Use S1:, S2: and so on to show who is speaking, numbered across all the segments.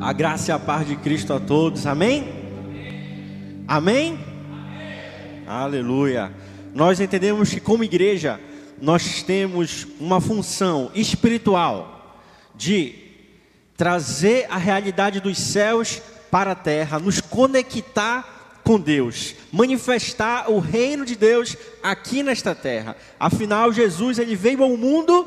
S1: A graça e a paz de Cristo a todos, amém? Amém? amém? Aleluia. Nós entendemos que, como igreja, nós temos uma função espiritual de trazer a realidade dos céus para a terra, nos conectar com Deus, manifestar o reino de Deus aqui nesta terra. Afinal, Jesus ele veio ao mundo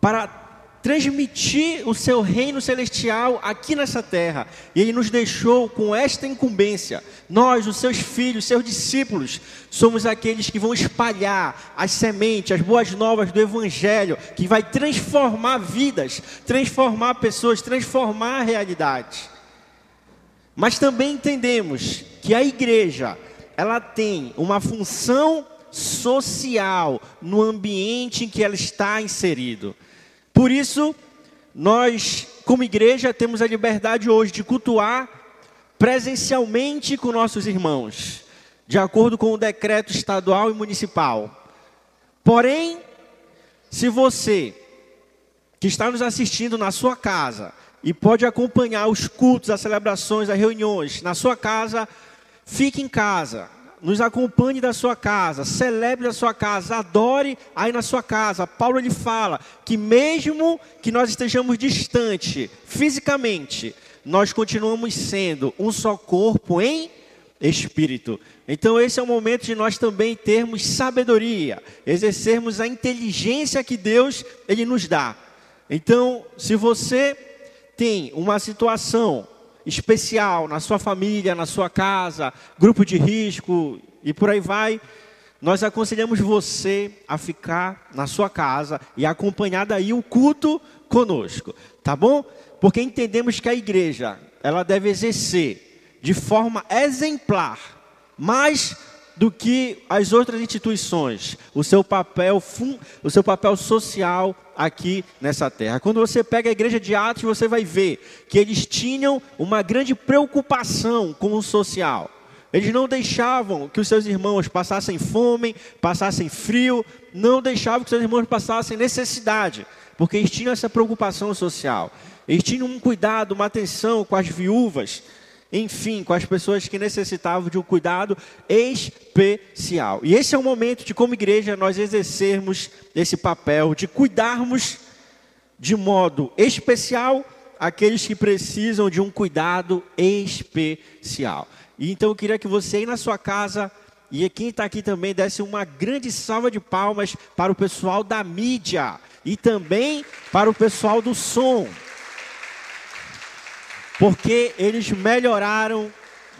S1: para transmitir o seu reino celestial aqui nessa terra. E ele nos deixou com esta incumbência. Nós, os seus filhos, seus discípulos, somos aqueles que vão espalhar as sementes, as boas novas do evangelho, que vai transformar vidas, transformar pessoas, transformar a realidade. Mas também entendemos que a igreja, ela tem uma função social no ambiente em que ela está inserido. Por isso, nós, como igreja, temos a liberdade hoje de cultuar presencialmente com nossos irmãos, de acordo com o decreto estadual e municipal. Porém, se você que está nos assistindo na sua casa e pode acompanhar os cultos, as celebrações, as reuniões na sua casa, fique em casa nos acompanhe da sua casa, celebre da sua casa, adore aí na sua casa. Paulo ele fala que mesmo que nós estejamos distante fisicamente, nós continuamos sendo um só corpo em espírito. Então esse é o momento de nós também termos sabedoria, exercermos a inteligência que Deus ele nos dá. Então, se você tem uma situação especial na sua família, na sua casa, grupo de risco e por aí vai, nós aconselhamos você a ficar na sua casa e acompanhar daí o culto conosco, tá bom? Porque entendemos que a igreja, ela deve exercer de forma exemplar, mais do que as outras instituições, o seu papel, o seu papel social aqui nessa terra. Quando você pega a igreja de Atos, você vai ver que eles tinham uma grande preocupação com o social. Eles não deixavam que os seus irmãos passassem fome, passassem frio, não deixavam que seus irmãos passassem necessidade, porque eles tinham essa preocupação social. Eles tinham um cuidado, uma atenção com as viúvas, enfim, com as pessoas que necessitavam de um cuidado especial. E esse é o momento de, como igreja, nós exercermos esse papel de cuidarmos de modo especial aqueles que precisam de um cuidado especial. E então eu queria que você aí na sua casa e quem está aqui também desse uma grande salva de palmas para o pessoal da mídia e também para o pessoal do som porque eles melhoraram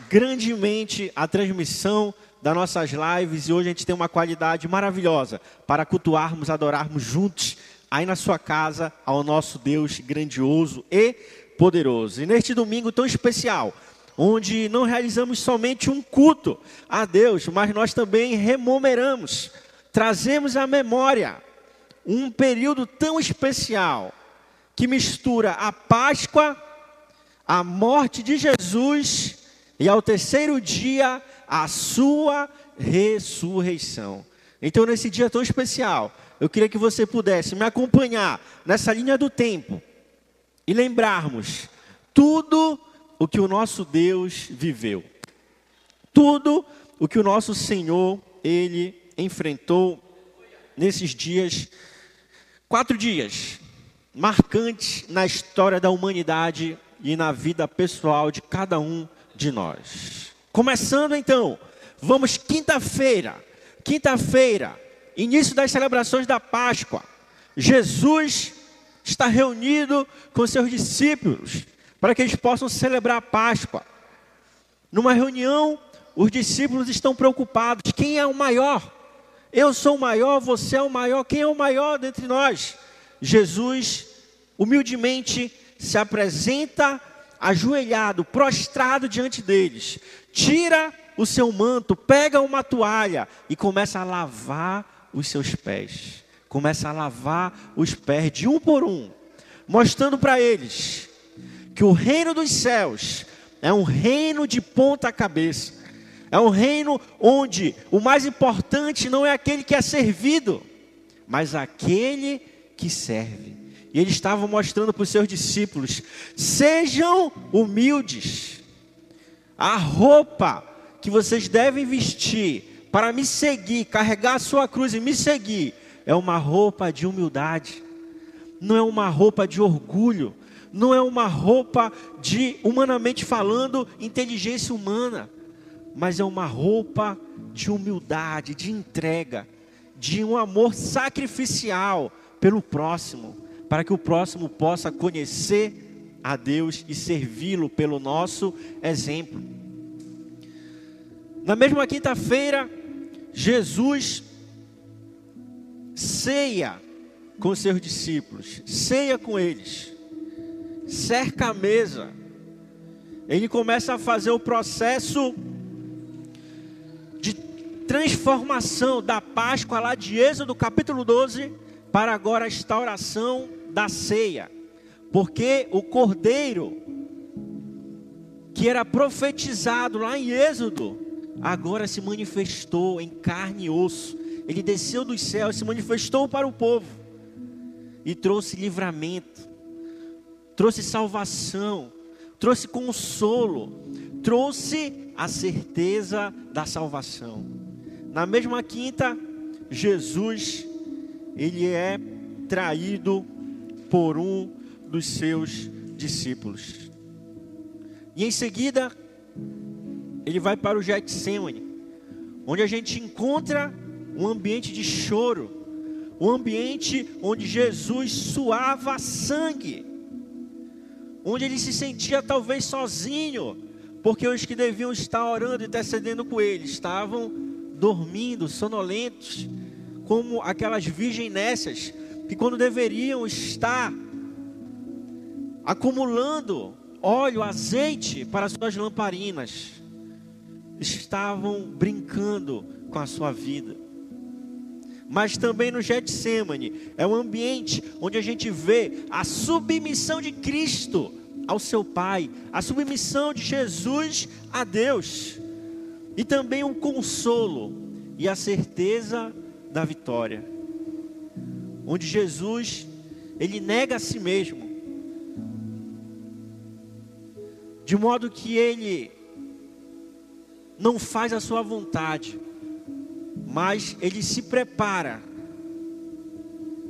S1: grandemente a transmissão das nossas lives e hoje a gente tem uma qualidade maravilhosa para cultuarmos, adorarmos juntos aí na sua casa ao nosso Deus grandioso e poderoso. E neste domingo tão especial, onde não realizamos somente um culto a Deus, mas nós também remomeramos, trazemos à memória um período tão especial que mistura a Páscoa a morte de Jesus e ao terceiro dia a sua ressurreição. Então, nesse dia tão especial, eu queria que você pudesse me acompanhar nessa linha do tempo e lembrarmos tudo o que o nosso Deus viveu, tudo o que o nosso Senhor ele enfrentou nesses dias, quatro dias marcantes na história da humanidade e na vida pessoal de cada um de nós. Começando então, vamos quinta-feira. Quinta-feira, início das celebrações da Páscoa. Jesus está reunido com seus discípulos para que eles possam celebrar a Páscoa. Numa reunião, os discípulos estão preocupados: quem é o maior? Eu sou o maior, você é o maior, quem é o maior dentre nós? Jesus, humildemente, se apresenta ajoelhado, prostrado diante deles, tira o seu manto, pega uma toalha e começa a lavar os seus pés. Começa a lavar os pés de um por um, mostrando para eles que o reino dos céus é um reino de ponta cabeça. É um reino onde o mais importante não é aquele que é servido, mas aquele que serve. E eles estavam mostrando para os seus discípulos: sejam humildes. A roupa que vocês devem vestir para me seguir, carregar a sua cruz e me seguir, é uma roupa de humildade, não é uma roupa de orgulho, não é uma roupa de, humanamente falando, inteligência humana, mas é uma roupa de humildade, de entrega, de um amor sacrificial pelo próximo para que o próximo possa conhecer a Deus e servi-lo pelo nosso exemplo. Na mesma quinta-feira, Jesus ceia com seus discípulos, ceia com eles, cerca a mesa. Ele começa a fazer o processo de transformação da Páscoa lá de Êxodo capítulo 12 para agora a instauração da ceia, porque o cordeiro que era profetizado lá em Êxodo, agora se manifestou em carne e osso. Ele desceu dos céus, se manifestou para o povo e trouxe livramento, trouxe salvação, trouxe consolo, trouxe a certeza da salvação. Na mesma quinta, Jesus ele é traído por um dos seus discípulos. E em seguida, ele vai para o Getsemane, onde a gente encontra um ambiente de choro, um ambiente onde Jesus suava sangue, onde ele se sentia talvez sozinho, porque os que deviam estar orando e intercedendo com ele estavam dormindo, sonolentos, como aquelas virgens nécias que quando deveriam estar acumulando óleo, azeite para suas lamparinas, estavam brincando com a sua vida. Mas também no Getsemane é um ambiente onde a gente vê a submissão de Cristo ao seu Pai, a submissão de Jesus a Deus, e também um consolo e a certeza da vitória onde Jesus ele nega a si mesmo, de modo que ele não faz a sua vontade, mas ele se prepara,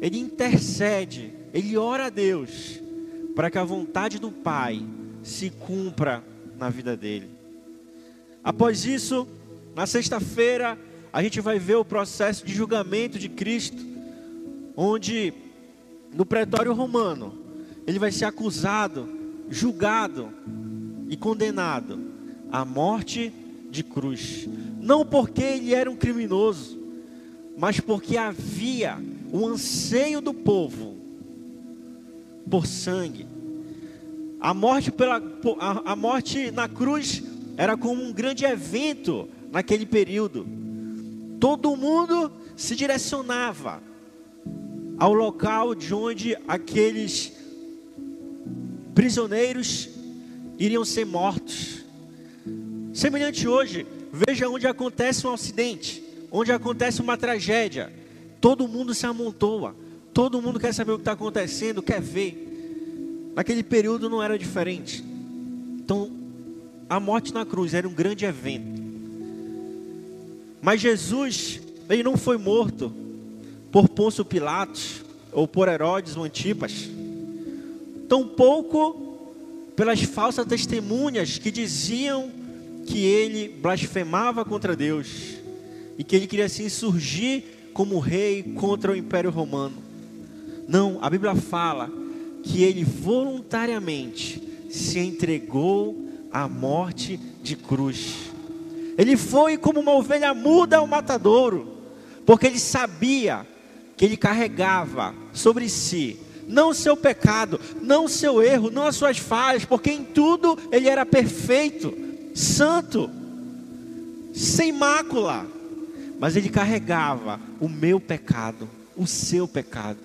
S1: ele intercede, ele ora a Deus para que a vontade do Pai se cumpra na vida dele. Após isso, na sexta-feira, a gente vai ver o processo de julgamento de Cristo onde no pretório romano ele vai ser acusado, julgado e condenado à morte de cruz. Não porque ele era um criminoso, mas porque havia o anseio do povo por sangue. A morte, pela, a, a morte na cruz era como um grande evento naquele período. Todo mundo se direcionava ao local de onde aqueles prisioneiros iriam ser mortos. Semelhante hoje, veja onde acontece um acidente, onde acontece uma tragédia, todo mundo se amontoa, todo mundo quer saber o que está acontecendo, quer ver. Naquele período não era diferente. Então, a morte na cruz era um grande evento. Mas Jesus, ele não foi morto por Pôncio Pilatos ou por Herodes ou Antipas, tampouco pelas falsas testemunhas que diziam que ele blasfemava contra Deus e que ele queria se insurgir como rei contra o Império Romano. Não, a Bíblia fala que ele voluntariamente se entregou à morte de cruz. Ele foi como uma ovelha muda ao matadouro, porque ele sabia que ele carregava sobre si, não o seu pecado, não o seu erro, não as suas falhas, porque em tudo ele era perfeito, santo, sem mácula, mas ele carregava o meu pecado, o seu pecado,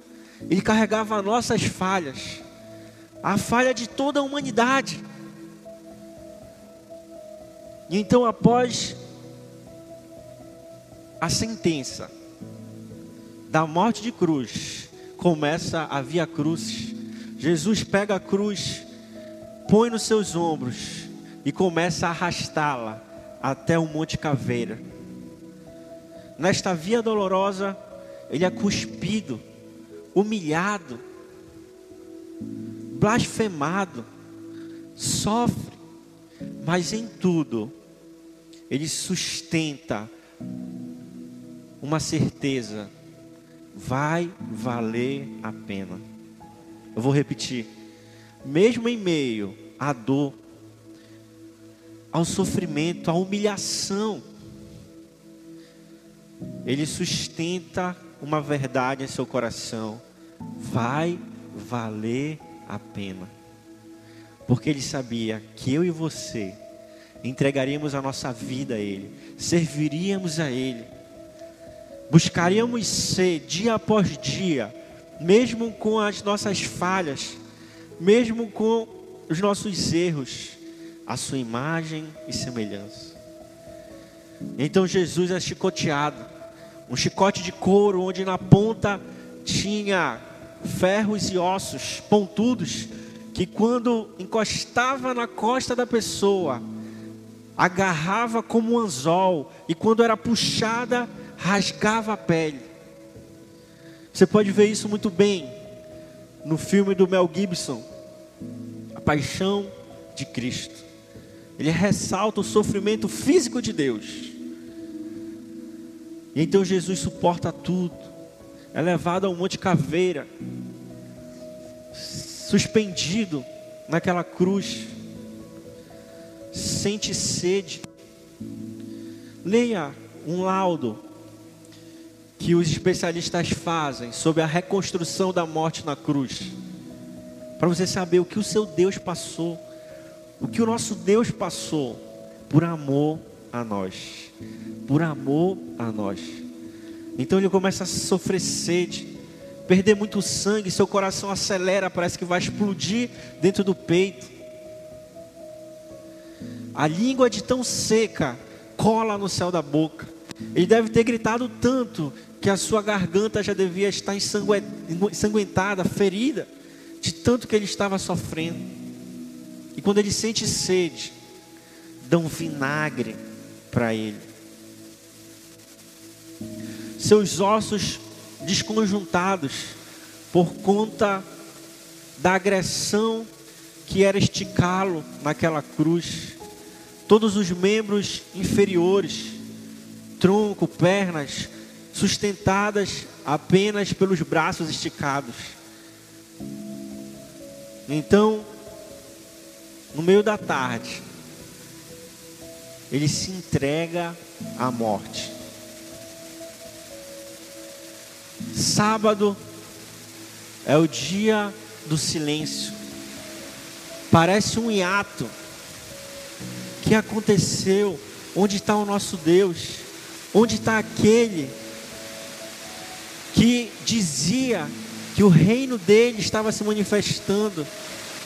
S1: ele carregava nossas falhas, a falha de toda a humanidade. E então, após a sentença, da morte de cruz, começa a via cruz. Jesus pega a cruz, põe nos seus ombros e começa a arrastá-la até o Monte Caveira. Nesta via dolorosa, ele é cuspido, humilhado, blasfemado, sofre, mas em tudo ele sustenta uma certeza: vai valer a pena. Eu vou repetir. Mesmo em meio à dor, ao sofrimento, à humilhação, ele sustenta uma verdade em seu coração: vai valer a pena. Porque ele sabia que eu e você entregaríamos a nossa vida a Ele, serviríamos a Ele, buscaríamos ser dia após dia, mesmo com as nossas falhas, mesmo com os nossos erros, a Sua imagem e semelhança. Então Jesus é chicoteado, um chicote de couro, onde na ponta tinha ferros e ossos pontudos, que quando encostava na costa da pessoa, agarrava como um anzol, e quando era puxada, rasgava a pele. Você pode ver isso muito bem no filme do Mel Gibson, A Paixão de Cristo. Ele ressalta o sofrimento físico de Deus. E então Jesus suporta tudo. É levado ao Monte Caveira, suspendido naquela cruz sente sede, leia um laudo que os especialistas fazem sobre a reconstrução da morte na cruz, para você saber o que o seu Deus passou, o que o nosso Deus passou por amor a nós, por amor a nós. Então ele começa a sofrer sede, perder muito sangue, seu coração acelera, parece que vai explodir dentro do peito. A língua de tão seca cola no céu da boca. Ele deve ter gritado tanto que a sua garganta já devia estar ensanguentada, ferida, de tanto que ele estava sofrendo. E quando ele sente sede, dão vinagre para ele. Seus ossos desconjuntados por conta da agressão que era esticá-lo naquela cruz todos os membros inferiores, tronco, pernas, sustentadas apenas pelos braços esticados. Então, no meio da tarde, ele se entrega à morte. Sábado é o dia do silêncio. Parece um hiato que aconteceu? Onde está o nosso Deus? Onde está aquele que dizia que o reino dele estava se manifestando,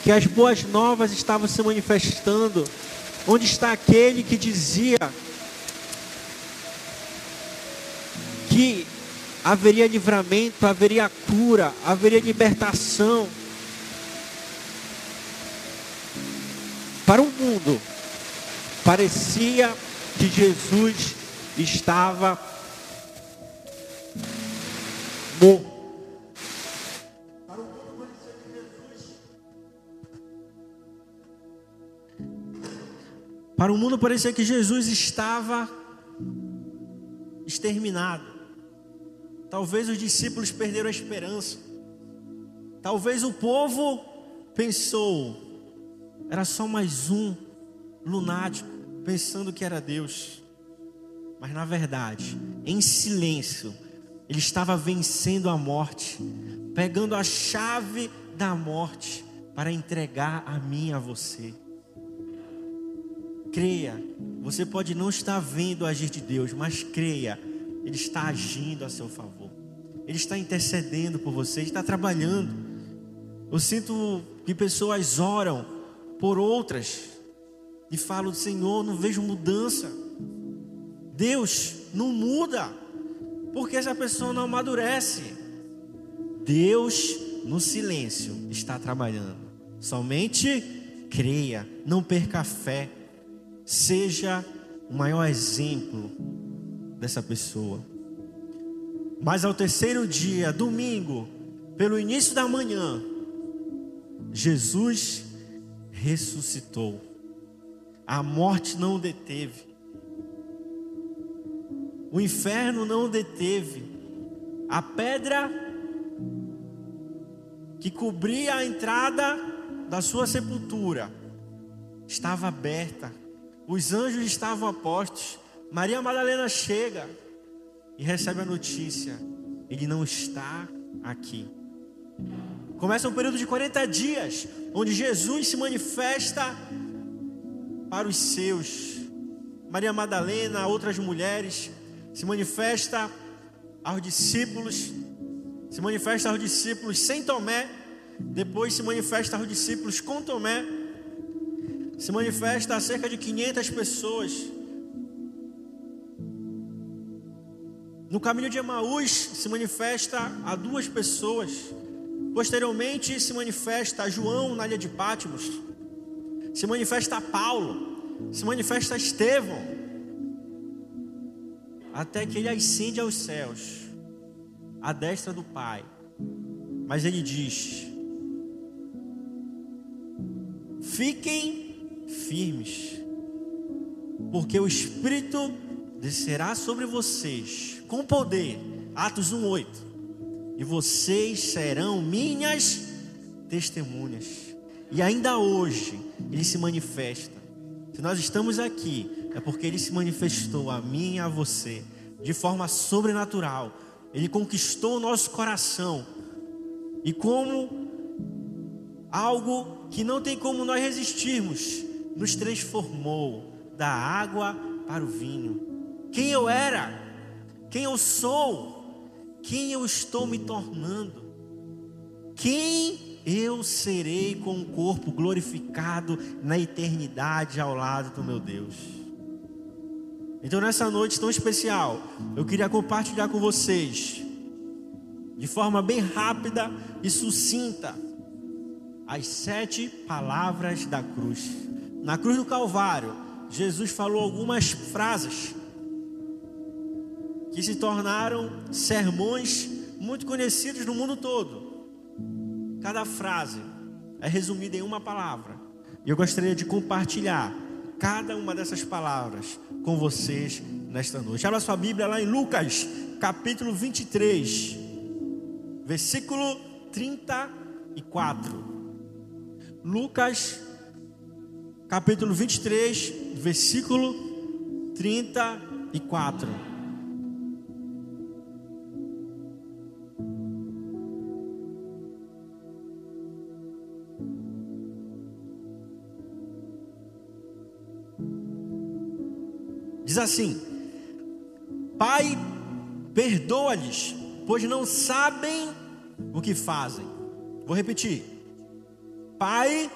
S1: que as boas novas estavam se manifestando? Onde está aquele que dizia que haveria livramento, haveria cura, haveria libertação? Para o mundo, Parecia que Jesus estava morto. Para o mundo parecia que Jesus estava exterminado. Talvez os discípulos perderam a esperança. Talvez o povo pensou, era só mais um lunático pensando que era Deus, mas na verdade, em silêncio, ele estava vencendo a morte, pegando a chave da morte para entregar a mim a você. Creia, você pode não estar vendo o agir de Deus, mas creia, Ele está agindo a seu favor, Ele está intercedendo por você, Ele está trabalhando. Eu sinto que pessoas oram por outras, e falo, Senhor, não vejo mudança. Deus não muda, porque essa pessoa não amadurece. Deus no silêncio está trabalhando. Somente creia, não perca a fé. Seja o maior exemplo dessa pessoa. Mas ao terceiro dia, domingo, pelo início da manhã, Jesus ressuscitou. A morte não o deteve. O inferno não deteve. A pedra que cobria a entrada da sua sepultura estava aberta. Os anjos estavam a postos. Maria Madalena chega e recebe a notícia: ele não está aqui. Começa um período de 40 dias, onde Jesus se manifesta para os seus. Maria Madalena, outras mulheres, se manifesta aos discípulos, se manifesta aos discípulos sem Tomé, depois se manifesta aos discípulos com Tomé, se manifesta a cerca de 500 pessoas. No caminho de Emaús se manifesta a duas pessoas. Posteriormente se manifesta a João na ilha de Pátimos. Se manifesta a Paulo. Se manifesta a Estevão. Até que ele ascende aos céus, à destra do Pai. Mas ele diz: Fiquem firmes, porque o Espírito descerá sobre vocês com poder. Atos 1:8 e vocês serão minhas testemunhas. E ainda hoje ele se manifesta. Se nós estamos aqui, é porque ele se manifestou a mim e a você de forma sobrenatural. Ele conquistou o nosso coração. E como algo que não tem como nós resistirmos, nos transformou da água para o vinho. Quem eu era, quem eu sou, quem eu estou me tornando? Quem eu serei com o corpo glorificado na eternidade ao lado do meu Deus? Então, nessa noite tão especial, eu queria compartilhar com vocês, de forma bem rápida e sucinta, as sete palavras da cruz. Na cruz do Calvário, Jesus falou algumas frases que se tornaram sermões muito conhecidos no mundo todo. Cada frase é resumida em uma palavra. E eu gostaria de compartilhar cada uma dessas palavras com vocês nesta noite. Abra sua Bíblia lá em Lucas, capítulo 23, versículo 34. Lucas, capítulo 23, versículo 34. Diz assim: Pai, perdoa-lhes, pois não sabem o que fazem. Vou repetir. Pai,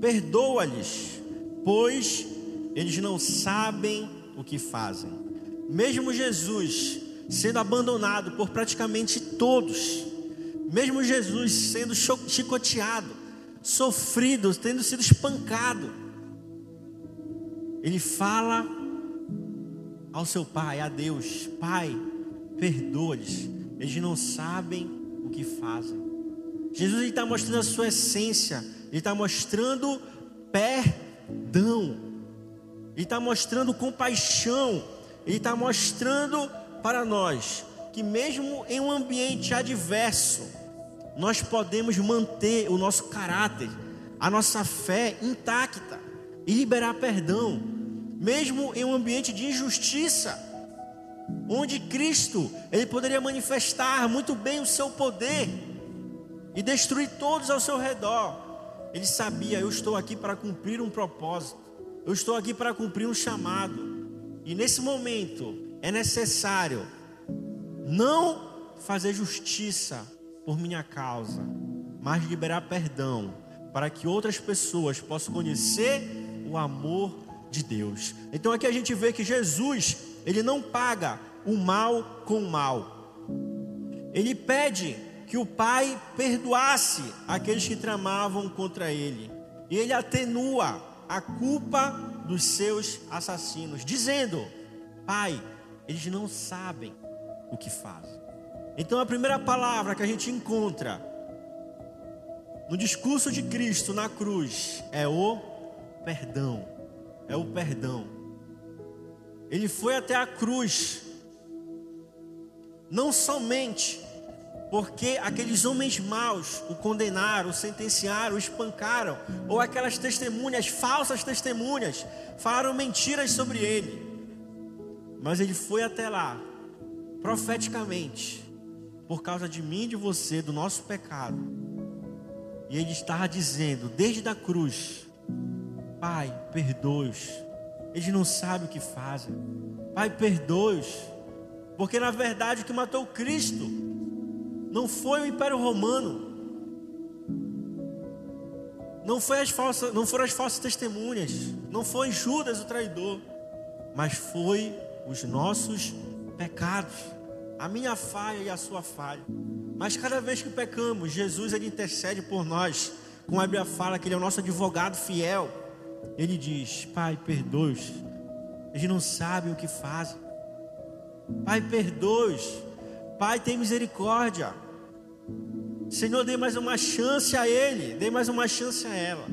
S1: perdoa-lhes, pois eles não sabem o que fazem. Mesmo Jesus sendo abandonado por praticamente todos, mesmo Jesus sendo chicoteado, sofrido, tendo sido espancado, ele fala ao seu pai, a Deus: Pai, perdoa-lhes, eles não sabem o que fazem. Jesus está mostrando a sua essência, ele está mostrando perdão, ele está mostrando compaixão, ele está mostrando para nós que, mesmo em um ambiente adverso, nós podemos manter o nosso caráter, a nossa fé intacta e liberar perdão mesmo em um ambiente de injustiça, onde Cristo ele poderia manifestar muito bem o seu poder e destruir todos ao seu redor. Ele sabia, eu estou aqui para cumprir um propósito. Eu estou aqui para cumprir um chamado. E nesse momento é necessário não fazer justiça por minha causa, mas liberar perdão para que outras pessoas possam conhecer o amor de Deus. Então aqui a gente vê que Jesus, ele não paga o mal com o mal. Ele pede que o pai perdoasse aqueles que tramavam contra ele. E ele atenua a culpa dos seus assassinos, dizendo: Pai, eles não sabem o que fazem. Então a primeira palavra que a gente encontra no discurso de Cristo na cruz é o perdão. É o perdão. Ele foi até a cruz, não somente porque aqueles homens maus o condenaram, o sentenciaram, o espancaram, ou aquelas testemunhas, falsas testemunhas, falaram mentiras sobre ele, mas ele foi até lá, profeticamente, por causa de mim e de você, do nosso pecado, e ele estava dizendo, desde a cruz, Pai, perdoe-os, eles não sabem o que fazem, Pai, perdoe-os, porque na verdade o que matou Cristo não foi o Império Romano, não, foi as falsas, não foram as falsas testemunhas, não foi Judas o traidor, mas foi os nossos pecados, a minha falha e a sua falha. Mas cada vez que pecamos, Jesus ele intercede por nós. Com a Bíblia fala que ele é o nosso advogado fiel. Ele diz: Pai, perdoe-os. Eles não sabem o que fazem. Pai, perdoe-os. Pai, tem misericórdia. Senhor, dê mais uma chance a ele, dê mais uma chance a ela.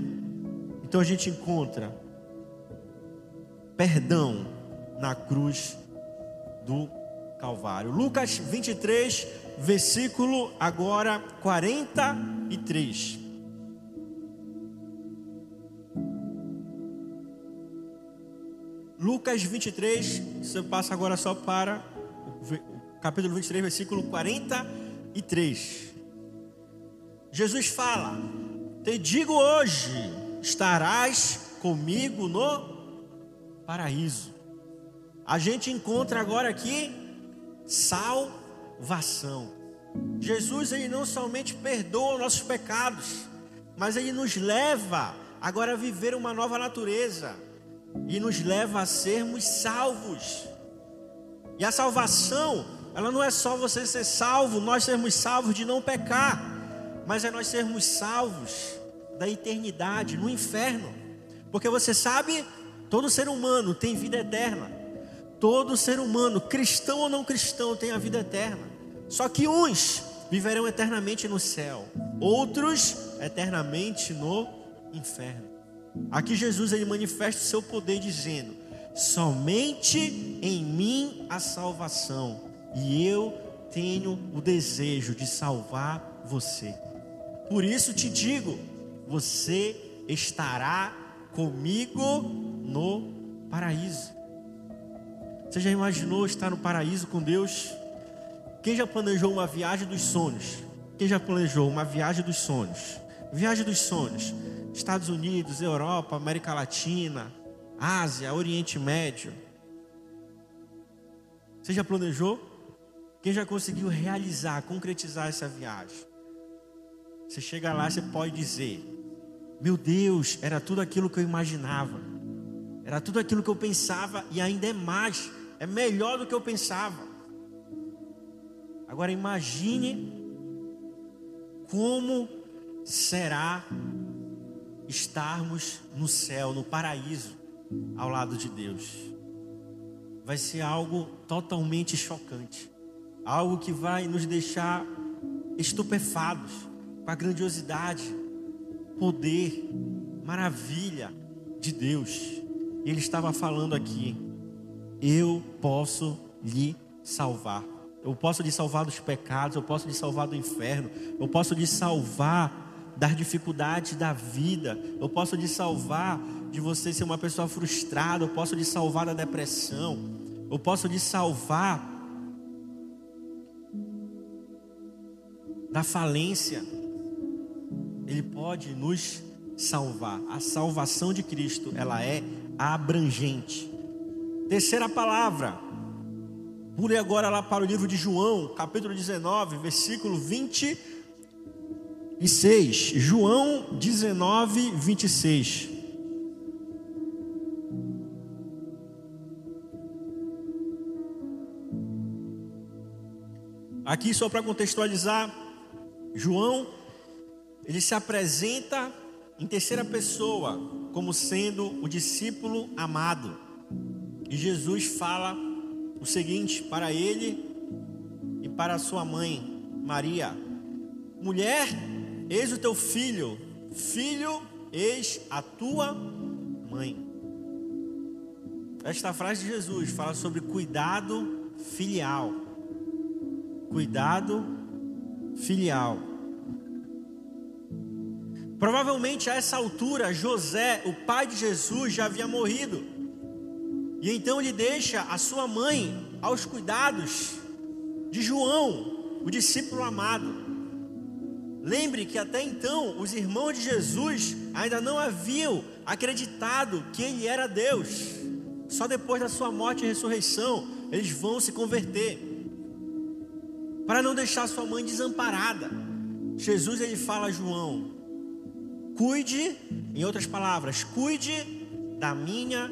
S1: Então a gente encontra perdão na cruz do Calvário. Lucas 23, versículo agora 43. Lucas 23, você passa agora só para o capítulo 23, versículo 43. Jesus fala: Te digo hoje, estarás comigo no paraíso. A gente encontra agora aqui salvação. Jesus ele não somente perdoa nossos pecados, mas ele nos leva agora a viver uma nova natureza e nos leva a sermos salvos. E a salvação, ela não é só você ser salvo, nós sermos salvos de não pecar, mas é nós sermos salvos da eternidade no inferno. Porque você sabe, todo ser humano tem vida eterna. Todo ser humano, cristão ou não cristão, tem a vida eterna. Só que uns viverão eternamente no céu, outros eternamente no inferno. Aqui Jesus ele manifesta o seu poder dizendo: somente em mim a salvação, e eu tenho o desejo de salvar você. Por isso te digo: você estará comigo no paraíso. Você já imaginou estar no paraíso com Deus? Quem já planejou uma viagem dos sonhos? Quem já planejou uma viagem dos sonhos? Viagem dos sonhos. Estados Unidos, Europa, América Latina, Ásia, Oriente Médio. Você já planejou? Quem já conseguiu realizar, concretizar essa viagem? Você chega lá, você pode dizer: Meu Deus, era tudo aquilo que eu imaginava, era tudo aquilo que eu pensava e ainda é mais é melhor do que eu pensava. Agora imagine como será estarmos no céu, no paraíso, ao lado de Deus. Vai ser algo totalmente chocante, algo que vai nos deixar estupefados com a grandiosidade, poder, maravilha de Deus. Ele estava falando aqui eu posso lhe salvar. Eu posso lhe salvar dos pecados, eu posso lhe salvar do inferno, eu posso lhe salvar das dificuldades da vida, eu posso lhe salvar de você ser uma pessoa frustrada, eu posso lhe salvar da depressão, eu posso lhe salvar da falência. Ele pode nos salvar. A salvação de Cristo, ela é abrangente. Terceira palavra. Pule agora lá para o livro de João, capítulo 19, versículo 26. João 19, 26. Aqui, só para contextualizar, João, ele se apresenta em terceira pessoa como sendo o discípulo amado. E Jesus fala o seguinte para ele e para sua mãe, Maria: Mulher, eis o teu filho, filho, eis a tua mãe. Esta frase de Jesus fala sobre cuidado filial. Cuidado filial. Provavelmente a essa altura, José, o pai de Jesus, já havia morrido. E então ele deixa a sua mãe aos cuidados de João, o discípulo amado. Lembre que até então os irmãos de Jesus ainda não haviam acreditado que ele era Deus. Só depois da sua morte e ressurreição eles vão se converter. Para não deixar sua mãe desamparada. Jesus ele fala a João: Cuide, em outras palavras, cuide da minha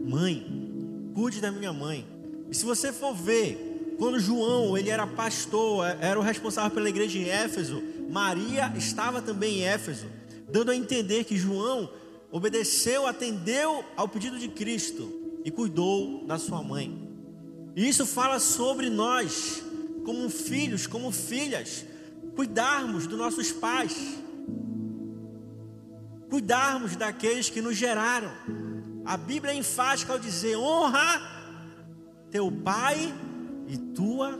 S1: mãe. Cuide da minha mãe. E se você for ver, quando João ele era pastor, era o responsável pela igreja em Éfeso, Maria estava também em Éfeso, dando a entender que João obedeceu, atendeu ao pedido de Cristo e cuidou da sua mãe. E isso fala sobre nós, como filhos, como filhas, cuidarmos dos nossos pais, cuidarmos daqueles que nos geraram. A Bíblia é enfática ao dizer: honra teu pai e tua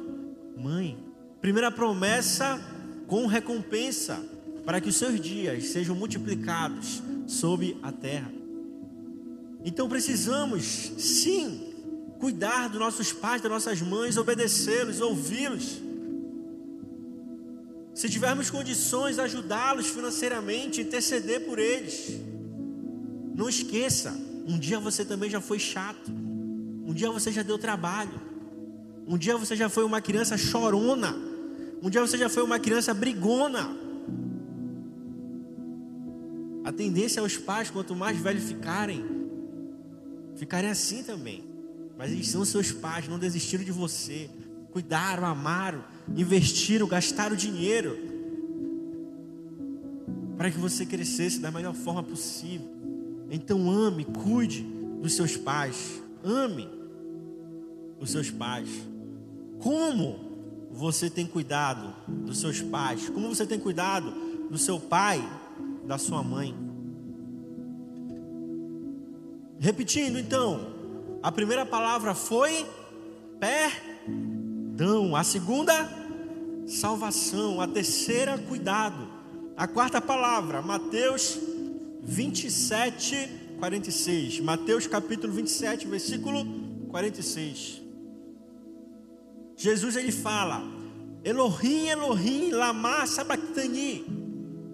S1: mãe. Primeira promessa com recompensa, para que os seus dias sejam multiplicados sobre a terra. Então precisamos, sim, cuidar dos nossos pais, das nossas mães, obedecê-los, ouvi-los. Se tivermos condições, ajudá-los financeiramente, interceder por eles. Não esqueça, um dia você também já foi chato. Um dia você já deu trabalho. Um dia você já foi uma criança chorona. Um dia você já foi uma criança brigona. A tendência aos pais, quanto mais velhos ficarem, ficarem assim também. Mas eles são seus pais, não desistiram de você. Cuidaram, amaram, investiram, gastaram dinheiro para que você crescesse da melhor forma possível. Então ame, cuide dos seus pais. Ame os seus pais. Como você tem cuidado dos seus pais? Como você tem cuidado do seu pai, da sua mãe? Repetindo então, a primeira palavra foi perdão, a segunda, salvação, a terceira, cuidado, a quarta palavra, Mateus 27, 46. Mateus capítulo 27, versículo 46. Jesus ele fala: Elohim, Elohim, lama sabachthani.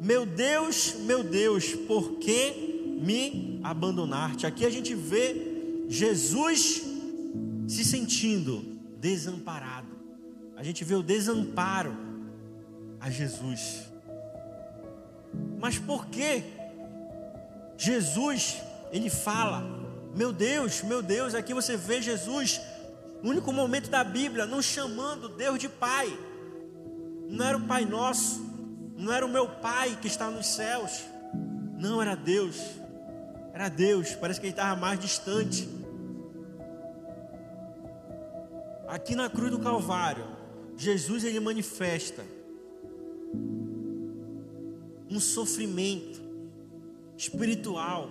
S1: Meu Deus, meu Deus, por que me abandonar-te. Aqui a gente vê Jesus se sentindo desamparado. A gente vê o desamparo a Jesus. Mas por que Jesus, ele fala, meu Deus, meu Deus, aqui você vê Jesus, no único momento da Bíblia, não chamando Deus de Pai. Não era o Pai nosso, não era o meu Pai que está nos céus, não era Deus. Era Deus, parece que ele estava mais distante. Aqui na cruz do Calvário, Jesus ele manifesta um sofrimento espiritual,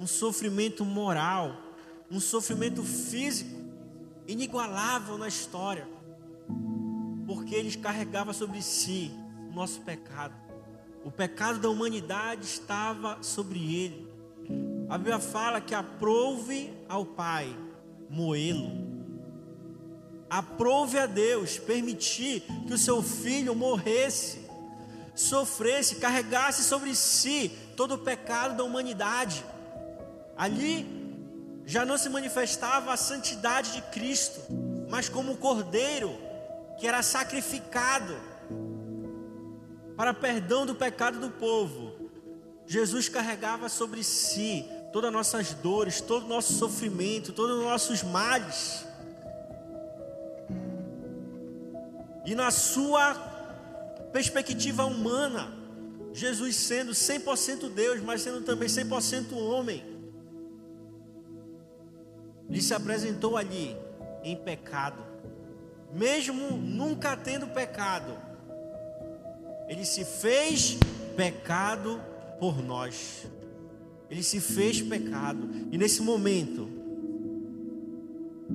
S1: um sofrimento moral, um sofrimento físico inigualável na história, porque ele carregava sobre si o nosso pecado. O pecado da humanidade estava sobre ele. A Bíblia fala que aprove ao Pai moê-lo. Aprove a Deus permitir que o seu filho morresse, sofresse, carregasse sobre si todo o pecado da humanidade. Ali já não se manifestava a santidade de Cristo, mas como o cordeiro que era sacrificado para perdão do pecado do povo. Jesus carregava sobre si todas as nossas dores, todo o nosso sofrimento, todos os nossos males. E na sua perspectiva humana, Jesus sendo 100% Deus, mas sendo também 100% homem, ele se apresentou ali em pecado, mesmo nunca tendo pecado, ele se fez pecado por nós. Ele se fez pecado. E nesse momento,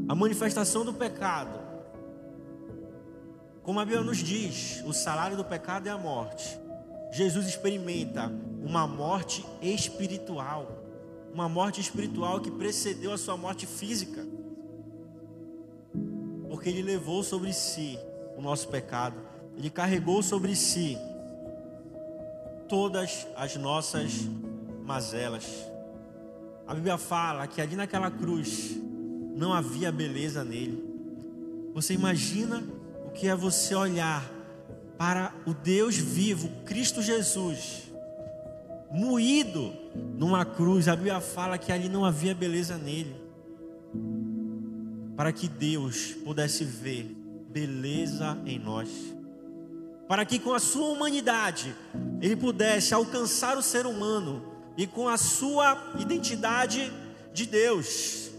S1: a manifestação do pecado, como a Bíblia nos diz, o salário do pecado é a morte. Jesus experimenta uma morte espiritual, uma morte espiritual que precedeu a sua morte física, porque ele levou sobre si o nosso pecado, ele carregou sobre si todas as nossas mazelas. A Bíblia fala que ali naquela cruz não havia beleza nele. Você imagina o que é você olhar para o Deus vivo, Cristo Jesus, moído numa cruz. A Bíblia fala que ali não havia beleza nele. Para que Deus pudesse ver beleza em nós para que com a sua humanidade ele pudesse alcançar o ser humano e com a sua identidade de Deus,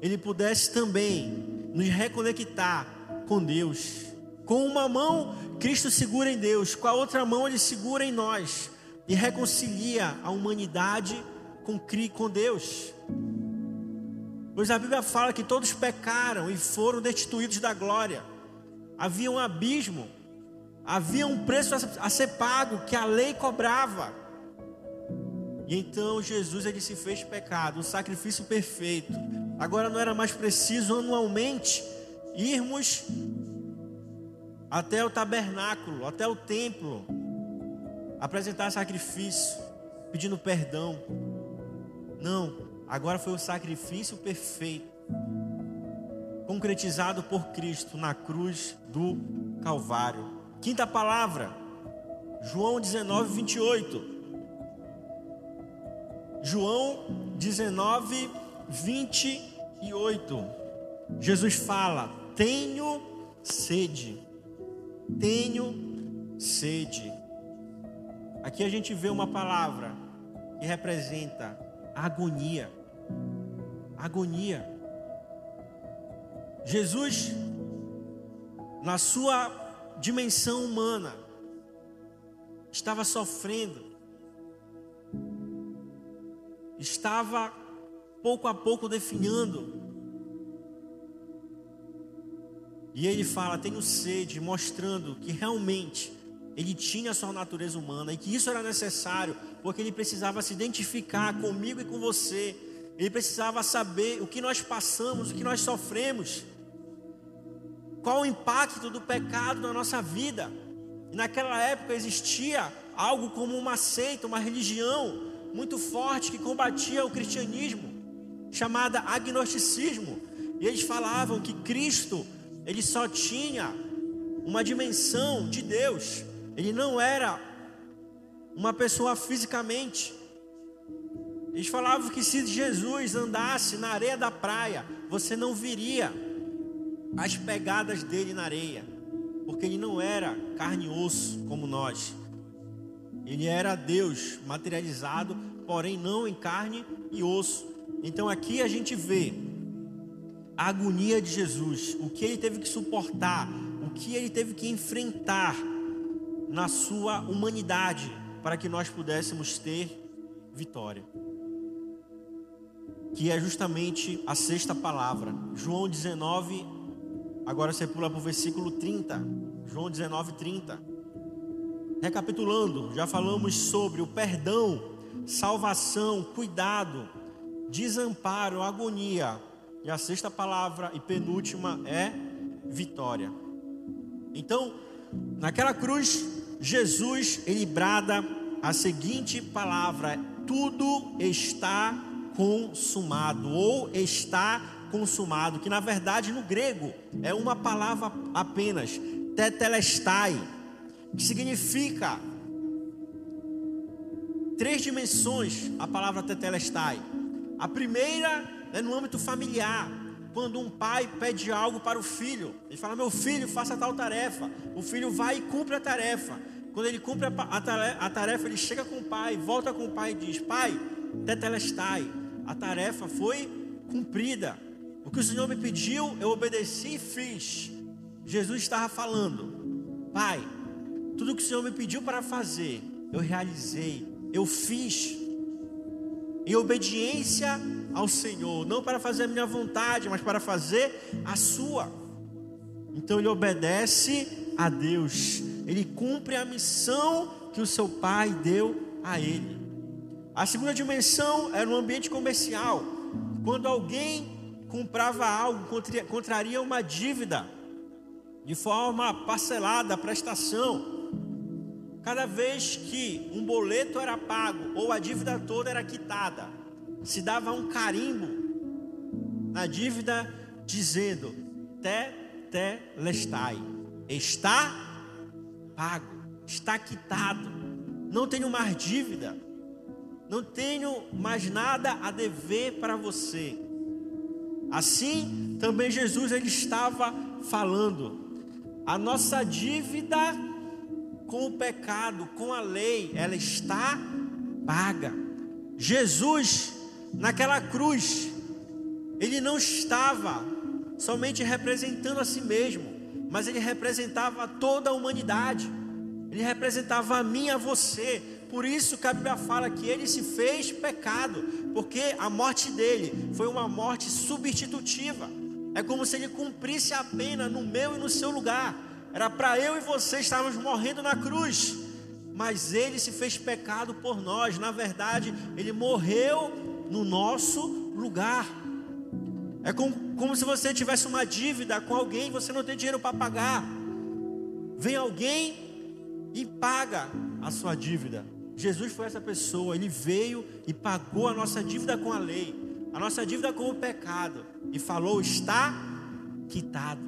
S1: ele pudesse também nos reconectar com Deus. Com uma mão, Cristo segura em Deus, com a outra mão, ele segura em nós e reconcilia a humanidade com, com Deus. Pois a Bíblia fala que todos pecaram e foram destituídos da glória. Havia um abismo Havia um preço a ser pago que a lei cobrava. E então Jesus ele se fez pecado, o sacrifício perfeito. Agora não era mais preciso anualmente irmos até o tabernáculo, até o templo, apresentar sacrifício, pedindo perdão. Não, agora foi o sacrifício perfeito, concretizado por Cristo na cruz do Calvário. Quinta palavra, João 19, 28. João 19, 28. Jesus fala: Tenho sede, tenho sede. Aqui a gente vê uma palavra que representa agonia. Agonia. Jesus, na sua dimensão humana, estava sofrendo, estava pouco a pouco definhando. E ele fala: Tenho sede, mostrando que realmente ele tinha a sua natureza humana e que isso era necessário, porque ele precisava se identificar comigo e com você. Ele precisava saber o que nós passamos, o que nós sofremos. Qual o impacto do pecado na nossa vida? E naquela época existia algo como uma seita, uma religião muito forte que combatia o cristianismo, chamada agnosticismo. E eles falavam que Cristo, ele só tinha uma dimensão de Deus. Ele não era uma pessoa fisicamente. Eles falavam que se Jesus andasse na areia da praia, você não viria as pegadas dele na areia, porque ele não era carne e osso como nós. Ele era Deus materializado, porém não em carne e osso. Então aqui a gente vê a agonia de Jesus, o que ele teve que suportar, o que ele teve que enfrentar na sua humanidade para que nós pudéssemos ter vitória. Que é justamente a sexta palavra. João 19, Agora você pula para o versículo 30, João 19, 30. Recapitulando, já falamos sobre o perdão, salvação, cuidado, desamparo, agonia. E a sexta palavra e penúltima é vitória. Então, naquela cruz, Jesus ele brada a seguinte palavra: tudo está consumado ou está consumado, que na verdade no grego é uma palavra apenas, tetelestai, que significa três dimensões a palavra tetelestai. A primeira é no âmbito familiar, quando um pai pede algo para o filho, ele fala: Meu filho, faça tal tarefa. O filho vai e cumpre a tarefa. Quando ele cumpre a tarefa, ele chega com o pai, volta com o pai e diz: Pai, tetelestai, a tarefa foi cumprida. O que o Senhor me pediu, eu obedeci e fiz. Jesus estava falando: Pai, tudo que o Senhor me pediu para fazer, eu realizei, eu fiz. Em obediência ao Senhor, não para fazer a minha vontade, mas para fazer a sua. Então ele obedece a Deus, ele cumpre a missão que o seu pai deu a ele. A segunda dimensão era no ambiente comercial, quando alguém comprava algo, contraria uma dívida de forma parcelada, prestação. Cada vez que um boleto era pago ou a dívida toda era quitada, se dava um carimbo na dívida dizendo: Te, te, lestai. Está pago, está quitado. Não tenho mais dívida. Não tenho mais nada a dever para você. Assim, também Jesus ele estava falando. A nossa dívida com o pecado, com a lei, ela está paga. Jesus, naquela cruz, ele não estava somente representando a si mesmo, mas ele representava toda a humanidade. Ele representava a mim e a você. Por isso que a Bíblia fala que ele se fez pecado, porque a morte dele foi uma morte substitutiva. É como se ele cumprisse a pena no meu e no seu lugar. Era para eu e você estarmos morrendo na cruz. Mas ele se fez pecado por nós. Na verdade, ele morreu no nosso lugar. É como, como se você tivesse uma dívida com alguém você não tem dinheiro para pagar. Vem alguém e paga a sua dívida. Jesus foi essa pessoa, ele veio e pagou a nossa dívida com a lei, a nossa dívida com o pecado, e falou: está quitado.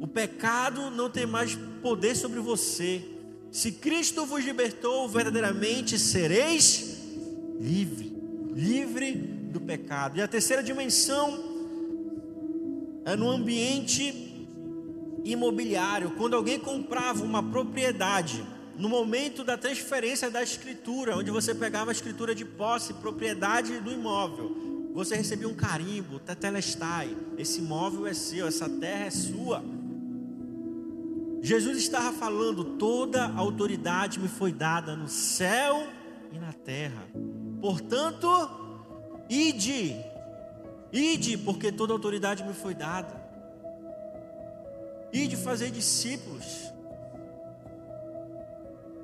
S1: O pecado não tem mais poder sobre você. Se Cristo vos libertou, verdadeiramente sereis livre, livre do pecado. E a terceira dimensão é no ambiente imobiliário. Quando alguém comprava uma propriedade, no momento da transferência da escritura, onde você pegava a escritura de posse, propriedade do imóvel, você recebia um carimbo, tetelestai, esse imóvel é seu, essa terra é sua. Jesus estava falando: toda autoridade me foi dada no céu e na terra. Portanto, ide, ide, porque toda autoridade me foi dada. Ide fazer discípulos.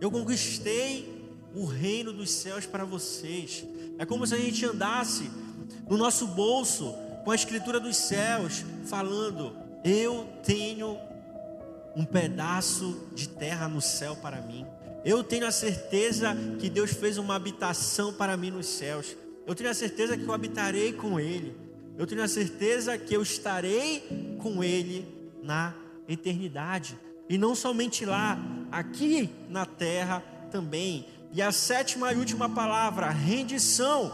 S1: Eu conquistei o reino dos céus para vocês. É como se a gente andasse no nosso bolso com a escritura dos céus, falando: Eu tenho um pedaço de terra no céu para mim. Eu tenho a certeza que Deus fez uma habitação para mim nos céus. Eu tenho a certeza que eu habitarei com Ele. Eu tenho a certeza que eu estarei com Ele na eternidade. E não somente lá, aqui na terra também. E a sétima e última palavra, rendição.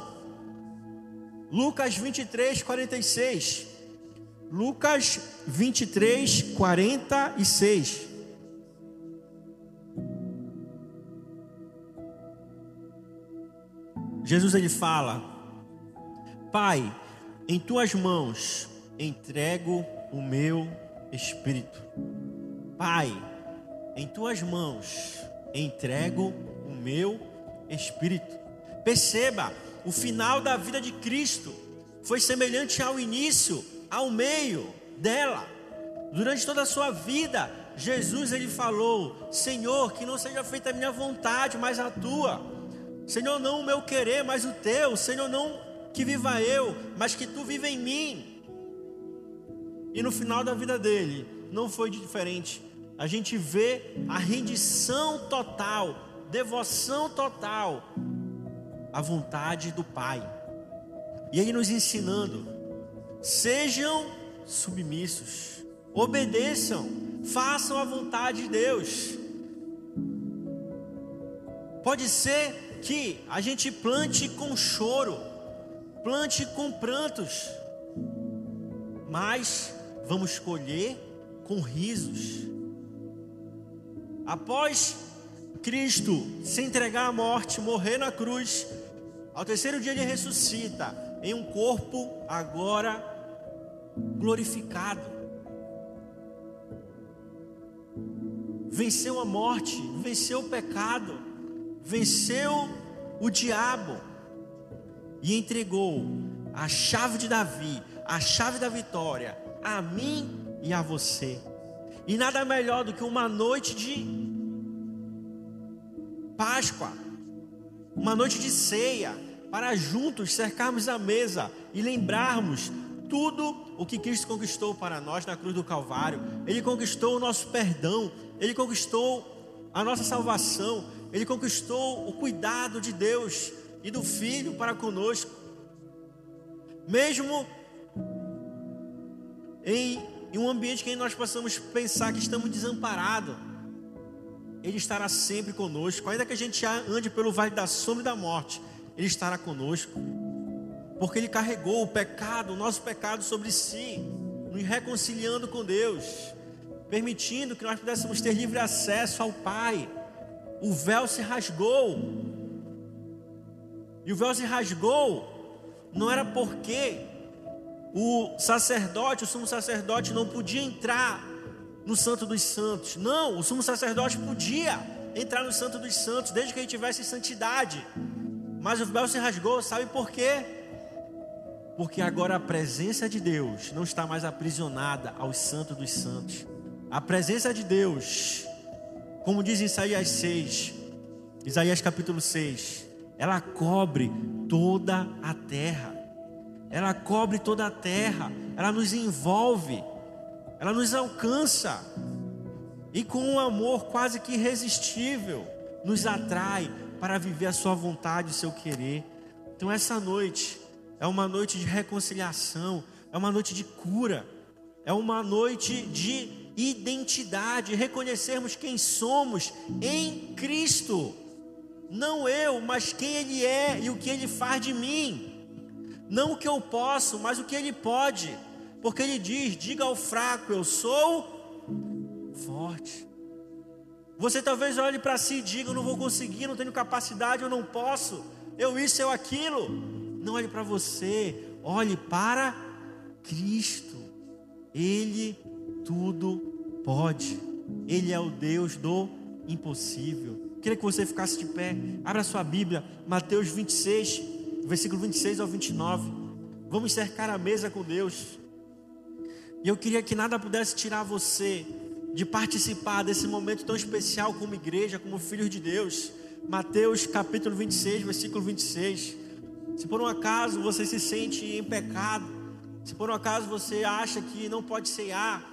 S1: Lucas 23, 46. Lucas 23, 46. Jesus ele fala: Pai, em tuas mãos entrego o meu espírito. Pai, em tuas mãos entrego o meu espírito. Perceba, o final da vida de Cristo foi semelhante ao início ao meio dela. Durante toda a sua vida, Jesus ele falou: Senhor, que não seja feita a minha vontade, mas a tua. Senhor, não o meu querer, mas o teu. Senhor, não que viva eu, mas que tu viva em mim. E no final da vida dele, não foi diferente. A gente vê a rendição total, devoção total à vontade do Pai. E ele nos ensinando Sejam submissos, obedeçam, façam a vontade de Deus. Pode ser que a gente plante com choro, plante com prantos, mas vamos colher com risos. Após Cristo se entregar à morte, morrer na cruz, ao terceiro dia ele ressuscita em um corpo agora glorificado. Venceu a morte, venceu o pecado, venceu o diabo e entregou a chave de Davi, a chave da vitória, a mim e a você. E nada melhor do que uma noite de Páscoa, uma noite de ceia, para juntos cercarmos a mesa e lembrarmos tudo o que Cristo conquistou para nós na cruz do Calvário. Ele conquistou o nosso perdão, ele conquistou a nossa salvação, ele conquistou o cuidado de Deus e do Filho para conosco. Mesmo em, em um ambiente que nós possamos pensar que estamos desamparados, Ele estará sempre conosco, ainda que a gente ande pelo vale da sombra e da morte, Ele estará conosco, porque Ele carregou o pecado, o nosso pecado sobre si, nos reconciliando com Deus, permitindo que nós pudéssemos ter livre acesso ao Pai. O véu se rasgou, e o véu se rasgou, não era porque o sacerdote, o sumo sacerdote, não podia entrar no Santo dos Santos. Não, o sumo sacerdote podia entrar no Santo dos Santos, desde que ele tivesse santidade. Mas o véu se rasgou, sabe por quê? Porque agora a presença de Deus não está mais aprisionada aos santos dos santos. A presença de Deus, como diz Isaías 6, Isaías capítulo 6, ela cobre toda a terra. Ela cobre toda a terra, ela nos envolve, ela nos alcança, e com um amor quase que irresistível, nos atrai para viver a Sua vontade, o seu querer. Então, essa noite é uma noite de reconciliação, é uma noite de cura, é uma noite de identidade, reconhecermos quem somos em Cristo, não eu, mas quem Ele é e o que Ele faz de mim. Não o que eu posso, mas o que ele pode. Porque ele diz: diga ao fraco, eu sou forte. Você talvez olhe para si e diga: eu não vou conseguir, não tenho capacidade, eu não posso, eu isso, eu aquilo. Não olhe para você, olhe para Cristo. Ele tudo pode. Ele é o Deus do impossível. Queria que você ficasse de pé. Abra sua Bíblia, Mateus 26 versículo 26 ao 29. Vamos cercar a mesa com Deus. E eu queria que nada pudesse tirar você de participar desse momento tão especial como igreja, como filhos de Deus. Mateus capítulo 26, versículo 26. Se por um acaso você se sente em pecado, se por um acaso você acha que não pode cear,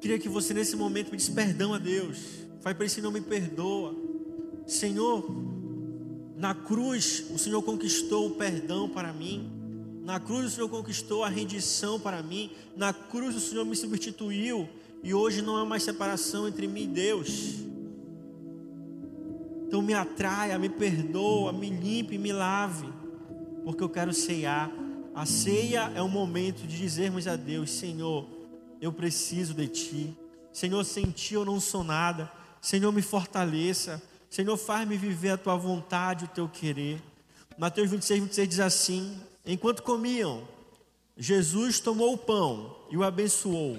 S1: queria que você nesse momento pedisse perdão a Deus. Vai para esse não me perdoa. Senhor, na cruz, o Senhor conquistou o perdão para mim. Na cruz, o Senhor conquistou a rendição para mim. Na cruz, o Senhor me substituiu. E hoje não há mais separação entre mim e Deus. Então me atraia, me perdoa, me limpe, me lave. Porque eu quero ceiar. A ceia é o momento de dizermos a Deus: Senhor, eu preciso de Ti. Senhor, sem Ti eu não sou nada. Senhor, me fortaleça. Senhor, faz-me viver a tua vontade, o teu querer. Mateus 26, 26 diz assim: Enquanto comiam, Jesus tomou o pão e o abençoou.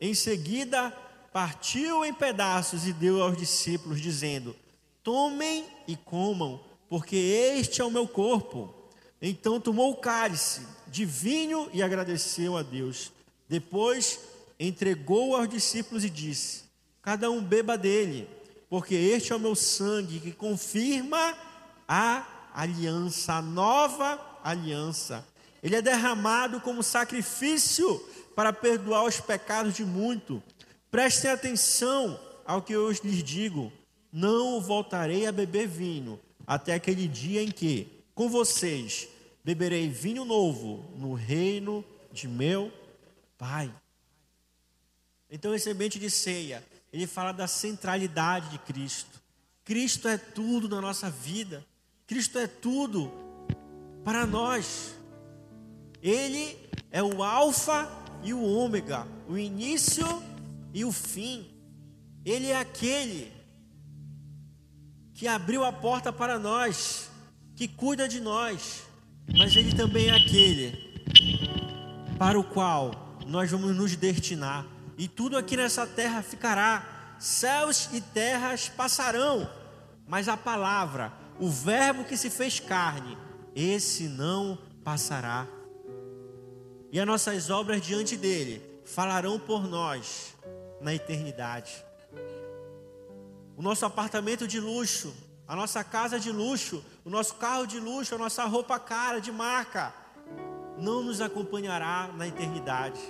S1: Em seguida, partiu em pedaços e deu aos discípulos, dizendo: Tomem e comam, porque este é o meu corpo. Então tomou o cálice de vinho e agradeceu a Deus. Depois entregou aos discípulos e disse: Cada um beba dele porque este é o meu sangue que confirma a aliança, a nova aliança. Ele é derramado como sacrifício para perdoar os pecados de muito. Prestem atenção ao que eu lhes digo: não voltarei a beber vinho até aquele dia em que, com vocês, beberei vinho novo no reino de meu Pai. Então, esse ambiente de ceia ele fala da centralidade de Cristo. Cristo é tudo na nossa vida. Cristo é tudo para nós. Ele é o Alfa e o Ômega, o início e o fim. Ele é aquele que abriu a porta para nós, que cuida de nós, mas Ele também é aquele para o qual nós vamos nos destinar, e tudo aqui nessa terra ficará, céus e terras passarão, mas a palavra, o Verbo que se fez carne, esse não passará. E as nossas obras diante dele falarão por nós na eternidade. O nosso apartamento de luxo, a nossa casa de luxo, o nosso carro de luxo, a nossa roupa cara de marca, não nos acompanhará na eternidade.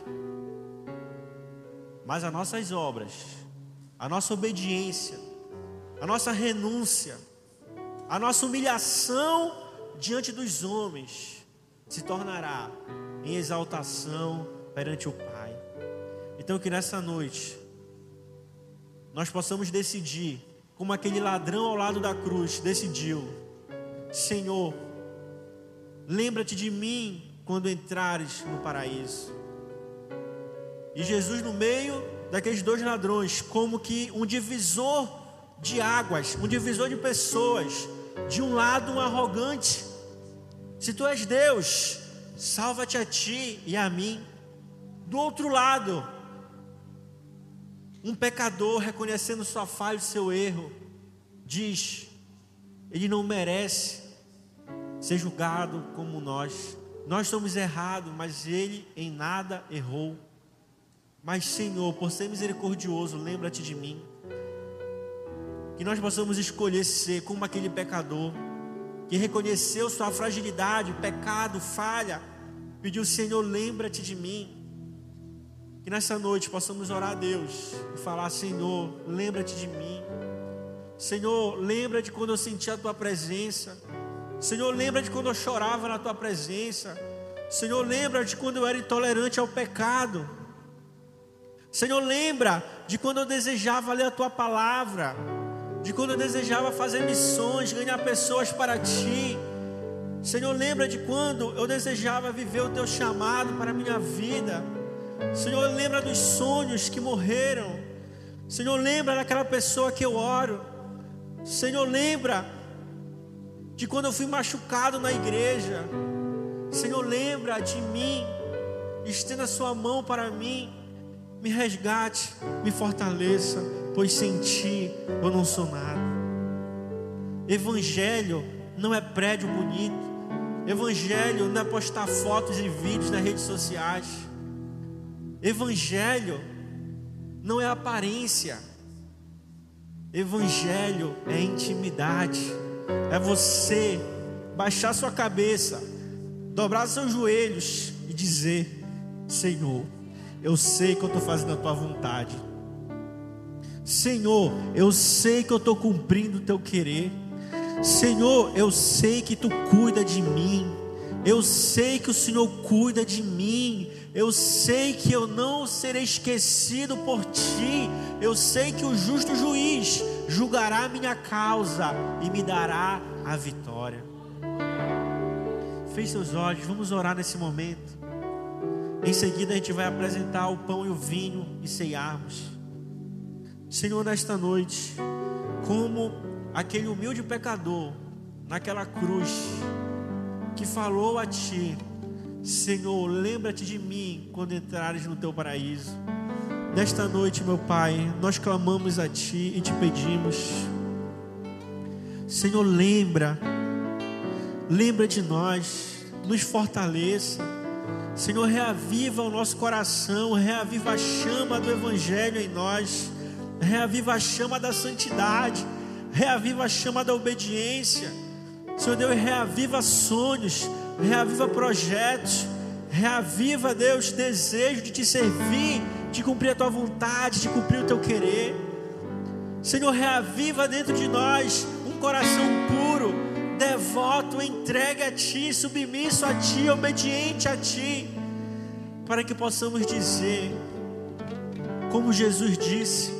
S1: Mas as nossas obras, a nossa obediência, a nossa renúncia, a nossa humilhação diante dos homens se tornará em exaltação perante o Pai. Então que nessa noite nós possamos decidir, como aquele ladrão ao lado da cruz decidiu: Senhor, lembra-te de mim quando entrares no paraíso. E Jesus, no meio daqueles dois ladrões, como que um divisor de águas, um divisor de pessoas. De um lado, um arrogante: Se tu és Deus, salva-te a ti e a mim. Do outro lado, um pecador reconhecendo sua falha e seu erro, diz: ele não merece ser julgado como nós. Nós somos errados, mas ele em nada errou. Mas, Senhor, por ser misericordioso, lembra-te de mim. Que nós possamos escolher ser como aquele pecador que reconheceu sua fragilidade, pecado, falha, pediu: Senhor, lembra-te de mim. Que nessa noite possamos orar a Deus e falar: Senhor, lembra-te de mim. Senhor, lembra de quando eu senti a tua presença. Senhor, lembra de quando eu chorava na tua presença. Senhor, lembra de quando eu era intolerante ao pecado. Senhor, lembra de quando eu desejava ler a tua palavra, de quando eu desejava fazer missões, ganhar pessoas para ti. Senhor, lembra de quando eu desejava viver o teu chamado para a minha vida. Senhor, lembra dos sonhos que morreram. Senhor, lembra daquela pessoa que eu oro. Senhor, lembra de quando eu fui machucado na igreja. Senhor, lembra de mim. Estenda sua mão para mim. Me resgate, me fortaleça, pois sem ti eu não sou nada. Evangelho não é prédio bonito. Evangelho não é postar fotos e vídeos nas redes sociais. Evangelho não é aparência. Evangelho é intimidade. É você baixar sua cabeça, dobrar seus joelhos e dizer: Senhor, eu sei que eu estou fazendo a tua vontade. Senhor, eu sei que eu estou cumprindo o teu querer. Senhor, eu sei que tu cuida de mim. Eu sei que o Senhor cuida de mim. Eu sei que eu não serei esquecido por ti. Eu sei que o justo juiz julgará a minha causa e me dará a vitória. Feche seus olhos, vamos orar nesse momento. Em seguida a gente vai apresentar o pão e o vinho e ceiarmos. Senhor, nesta noite, como aquele humilde pecador naquela cruz que falou a ti, Senhor, lembra-te de mim quando entrares no teu paraíso. Nesta noite, meu Pai, nós clamamos a Ti e te pedimos, Senhor, lembra, lembra de nós, nos fortaleça. Senhor, reaviva o nosso coração, reaviva a chama do Evangelho em nós, reaviva a chama da santidade, reaviva a chama da obediência. Senhor Deus, reaviva sonhos, reaviva projetos, reaviva, Deus, desejo de te servir, de cumprir a tua vontade, de cumprir o teu querer. Senhor, reaviva dentro de nós um coração puro, devoto, entregue a Ti, submisso a Ti, obediente a Ti, para que possamos dizer, como Jesus disse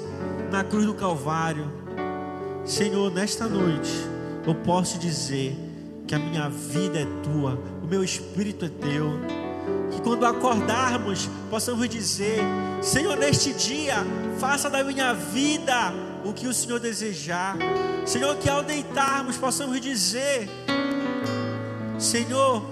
S1: na cruz do Calvário: Senhor, nesta noite eu posso dizer que a minha vida é tua, o meu espírito é teu. Que quando acordarmos, possamos dizer: Senhor, neste dia, faça da minha vida o que o Senhor desejar. Senhor, que ao deitarmos possamos dizer: Senhor,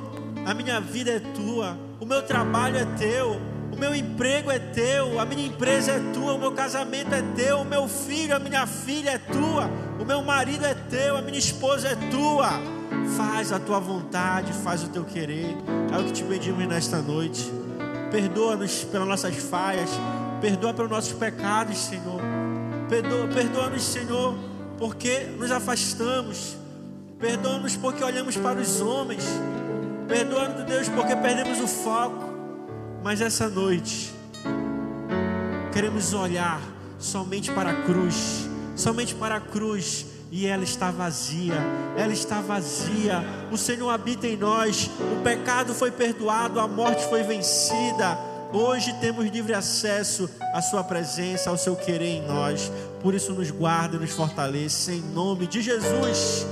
S1: a minha vida é tua, o meu trabalho é teu, o meu emprego é teu, a minha empresa é tua, o meu casamento é teu, o meu filho, a minha filha é tua, o meu marido é teu, a minha esposa é tua. Faz a tua vontade, faz o teu querer. É o que te pedimos nesta noite. Perdoa-nos pelas nossas falhas, perdoa pelos nossos pecados, Senhor. Perdoa, perdoa-nos, Senhor, porque nos afastamos. Perdoa-nos porque olhamos para os homens. Perdoa-nos, Deus, porque perdemos o foco. Mas essa noite, queremos olhar somente para a cruz somente para a cruz. E ela está vazia, ela está vazia. O Senhor habita em nós, o pecado foi perdoado, a morte foi vencida. Hoje temos livre acesso à Sua presença, ao Seu querer em nós. Por isso, nos guarda e nos fortaleça, em nome de Jesus.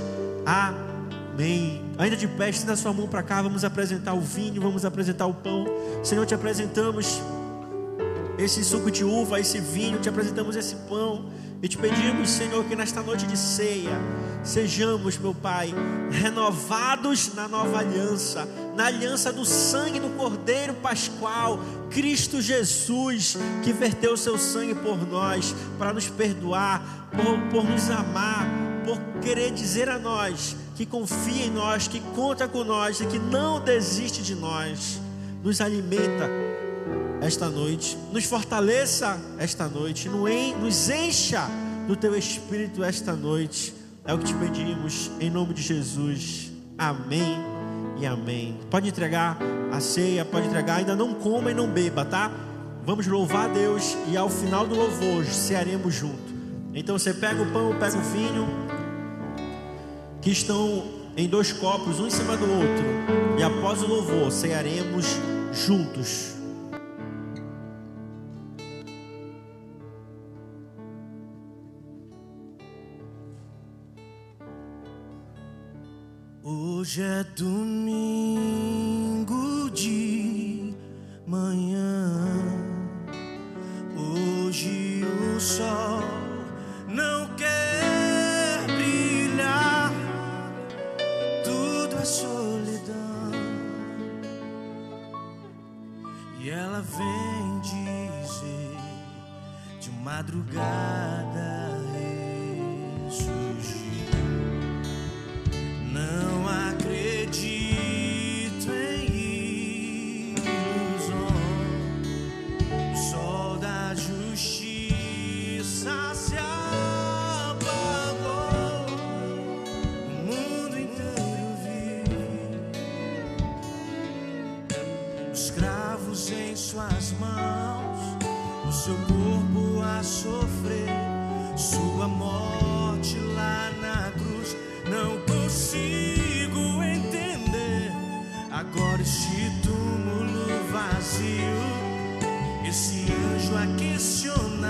S1: Amém. Ainda de pé, estenda sua mão para cá. Vamos apresentar o vinho, vamos apresentar o pão. Senhor, te apresentamos esse suco de uva, esse vinho, te apresentamos esse pão. E te pedimos, Senhor, que nesta noite de ceia, sejamos, meu Pai, renovados na nova aliança, na aliança do sangue do Cordeiro Pascual, Cristo Jesus, que verteu o seu sangue por nós, para nos perdoar, por, por nos amar, por querer dizer a nós que confia em nós, que conta com nós e que não desiste de nós. Nos alimenta esta noite, nos fortaleça esta noite, nos encha do teu espírito esta noite. É o que te pedimos, em nome de Jesus. Amém e amém. Pode entregar a ceia, pode entregar, ainda não coma e não beba, tá? Vamos louvar a Deus e ao final do louvor cearemos junto. Então você pega o pão, pega o vinho, que estão em dois copos, um em cima do outro, e após o louvor cearemos juntos.
S2: Hoje é domingo de manhã. Hoje o sol não quer brilhar. Tudo é solidão. E ela vem dizer de madrugada a questionar